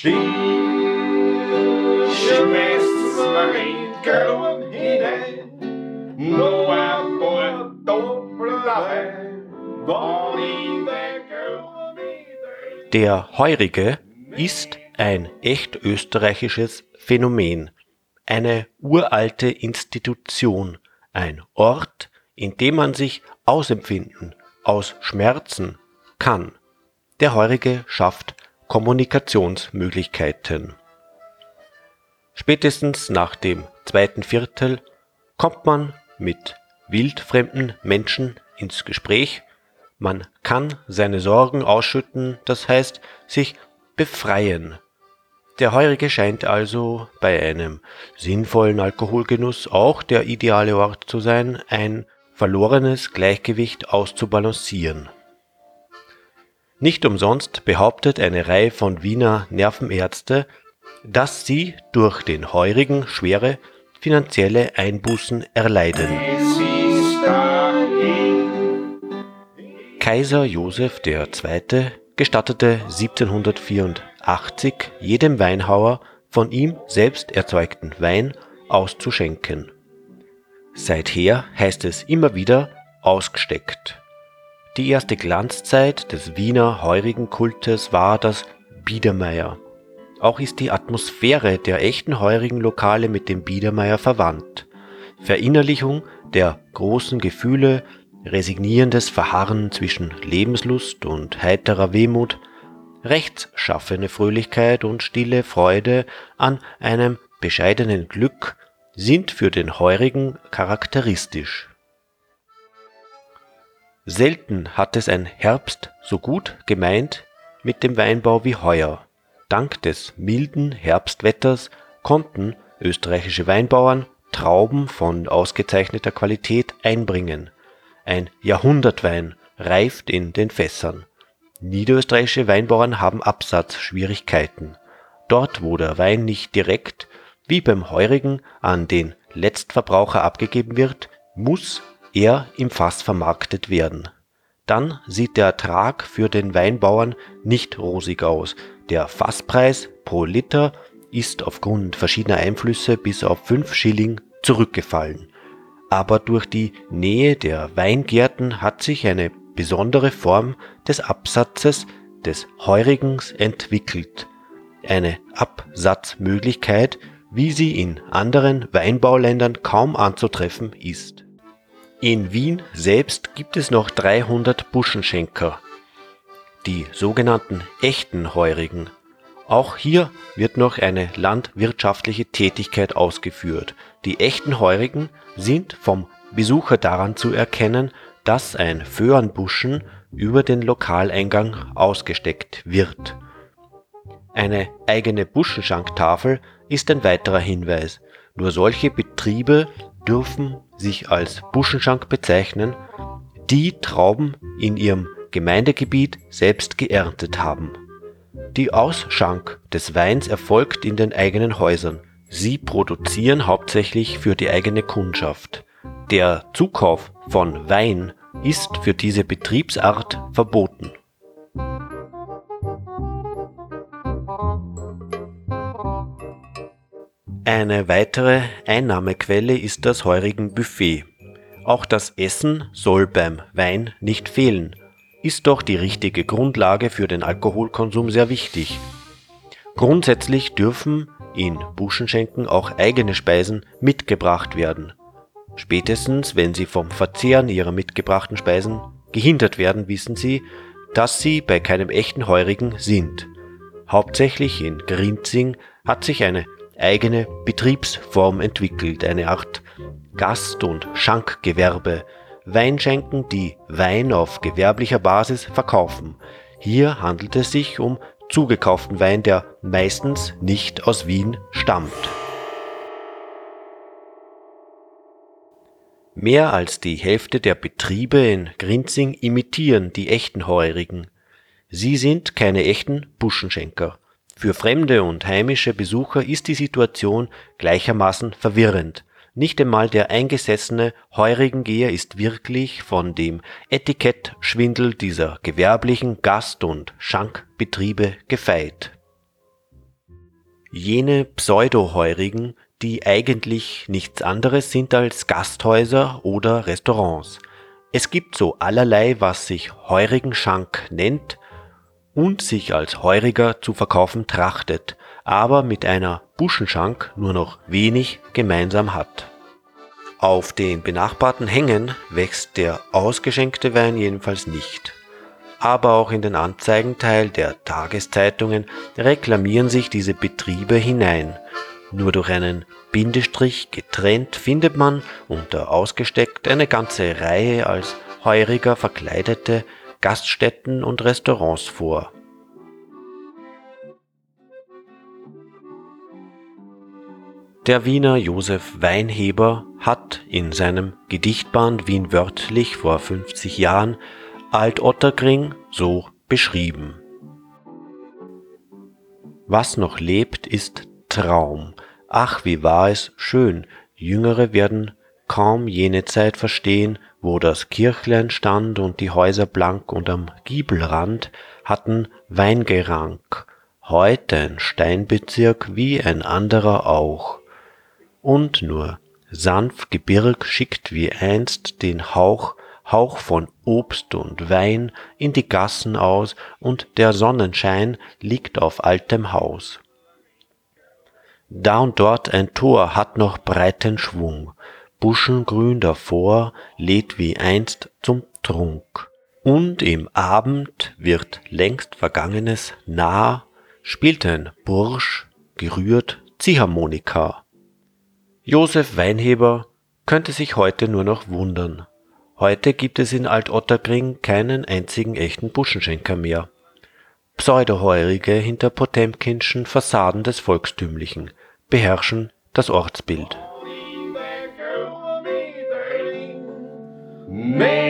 Schmeißt mir in Grün hinein, noch ein in der Heurige ist ein echt österreichisches Phänomen, eine uralte Institution, ein Ort, in dem man sich ausempfinden, ausschmerzen kann. Der Heurige schafft Kommunikationsmöglichkeiten. Spätestens nach dem zweiten Viertel kommt man mit wildfremden Menschen ins Gespräch, man kann seine Sorgen ausschütten, das heißt sich befreien. Der Heurige scheint also bei einem sinnvollen Alkoholgenuss auch der ideale Ort zu sein, ein verlorenes Gleichgewicht auszubalancieren. Nicht umsonst behauptet eine Reihe von Wiener Nervenärzte, dass sie durch den Heurigen schwere finanzielle Einbußen erleiden. Kaiser Joseph II. gestattete 1784 jedem Weinhauer von ihm selbst erzeugten Wein auszuschenken. Seither heißt es immer wieder ausgesteckt. Die erste Glanzzeit des Wiener Heurigenkultes war das Biedermeier. Auch ist die Atmosphäre der echten Heurigenlokale mit dem Biedermeier verwandt. Verinnerlichung der großen Gefühle, resignierendes Verharren zwischen Lebenslust und heiterer Wehmut, rechtschaffene Fröhlichkeit und stille Freude an einem bescheidenen Glück sind für den Heurigen charakteristisch. Selten hat es ein Herbst so gut gemeint mit dem Weinbau wie heuer. Dank des milden Herbstwetters konnten österreichische Weinbauern Trauben von ausgezeichneter Qualität einbringen. Ein Jahrhundertwein reift in den Fässern. Niederösterreichische Weinbauern haben Absatzschwierigkeiten. Dort, wo der Wein nicht direkt, wie beim Heurigen, an den Letztverbraucher abgegeben wird, muss er im Fass vermarktet werden. Dann sieht der Ertrag für den Weinbauern nicht rosig aus. Der Fasspreis pro Liter ist aufgrund verschiedener Einflüsse bis auf 5 Schilling zurückgefallen. Aber durch die Nähe der Weingärten hat sich eine besondere Form des Absatzes des Heurigens entwickelt. Eine Absatzmöglichkeit, wie sie in anderen Weinbauländern kaum anzutreffen ist. In Wien selbst gibt es noch 300 Buschenschenker, die sogenannten echten Heurigen. Auch hier wird noch eine landwirtschaftliche Tätigkeit ausgeführt. Die echten Heurigen sind vom Besucher daran zu erkennen, dass ein Föhrenbuschen über den Lokaleingang ausgesteckt wird. Eine eigene Buschenschanktafel ist ein weiterer Hinweis. Nur solche Betriebe dürfen sich als Buschenschank bezeichnen, die Trauben in ihrem Gemeindegebiet selbst geerntet haben. Die Ausschank des Weins erfolgt in den eigenen Häusern. Sie produzieren hauptsächlich für die eigene Kundschaft. Der Zukauf von Wein ist für diese Betriebsart verboten. Eine weitere Einnahmequelle ist das Heurigen Buffet. Auch das Essen soll beim Wein nicht fehlen, ist doch die richtige Grundlage für den Alkoholkonsum sehr wichtig. Grundsätzlich dürfen in Buschenschenken auch eigene Speisen mitgebracht werden. Spätestens, wenn sie vom Verzehren ihrer mitgebrachten Speisen gehindert werden, wissen sie, dass sie bei keinem echten Heurigen sind. Hauptsächlich in Grinzing hat sich eine eigene Betriebsform entwickelt, eine Art Gast- und Schankgewerbe, Weinschenken, die Wein auf gewerblicher Basis verkaufen. Hier handelt es sich um zugekauften Wein, der meistens nicht aus Wien stammt. Mehr als die Hälfte der Betriebe in Grinzing imitieren die echten Heurigen. Sie sind keine echten Buschenschenker. Für fremde und heimische Besucher ist die Situation gleichermaßen verwirrend. Nicht einmal der eingesessene Heurigengeher ist wirklich von dem Etikettschwindel dieser gewerblichen Gast- und Schankbetriebe gefeit. jene Pseudoheurigen, die eigentlich nichts anderes sind als Gasthäuser oder Restaurants. Es gibt so allerlei, was sich Heurigenschank nennt und sich als Heuriger zu verkaufen trachtet, aber mit einer Buschenschank nur noch wenig gemeinsam hat. Auf den benachbarten Hängen wächst der ausgeschenkte Wein jedenfalls nicht aber auch in den Anzeigenteil der Tageszeitungen reklamieren sich diese Betriebe hinein. Nur durch einen Bindestrich getrennt findet man unter ausgesteckt eine ganze Reihe als Heuriger verkleidete Gaststätten und Restaurants vor. Der Wiener Josef Weinheber hat in seinem Gedichtband Wien wörtlich vor 50 Jahren Alt-Otterkring so beschrieben. Was noch lebt, ist Traum. Ach, wie war es schön. Jüngere werden kaum jene Zeit verstehen, wo das Kirchlein stand und die Häuser blank und am Giebelrand hatten Weingerank. Heute ein Steinbezirk wie ein anderer auch. Und nur sanft Gebirg schickt wie einst den Hauch Hauch von Obst und Wein in die Gassen aus, und der Sonnenschein liegt auf altem Haus. Da und dort ein Tor hat noch breiten Schwung, Buschengrün davor lädt wie einst zum Trunk. Und im Abend wird längst Vergangenes nah, spielt ein Bursch, gerührt Ziehharmonika. Josef Weinheber könnte sich heute nur noch wundern. Heute gibt es in Alt-Otterkring keinen einzigen echten Buschenschenker mehr. Pseudoheurige hinter Potemkinschen Fassaden des Volkstümlichen beherrschen das Ortsbild. Mit Durchstehen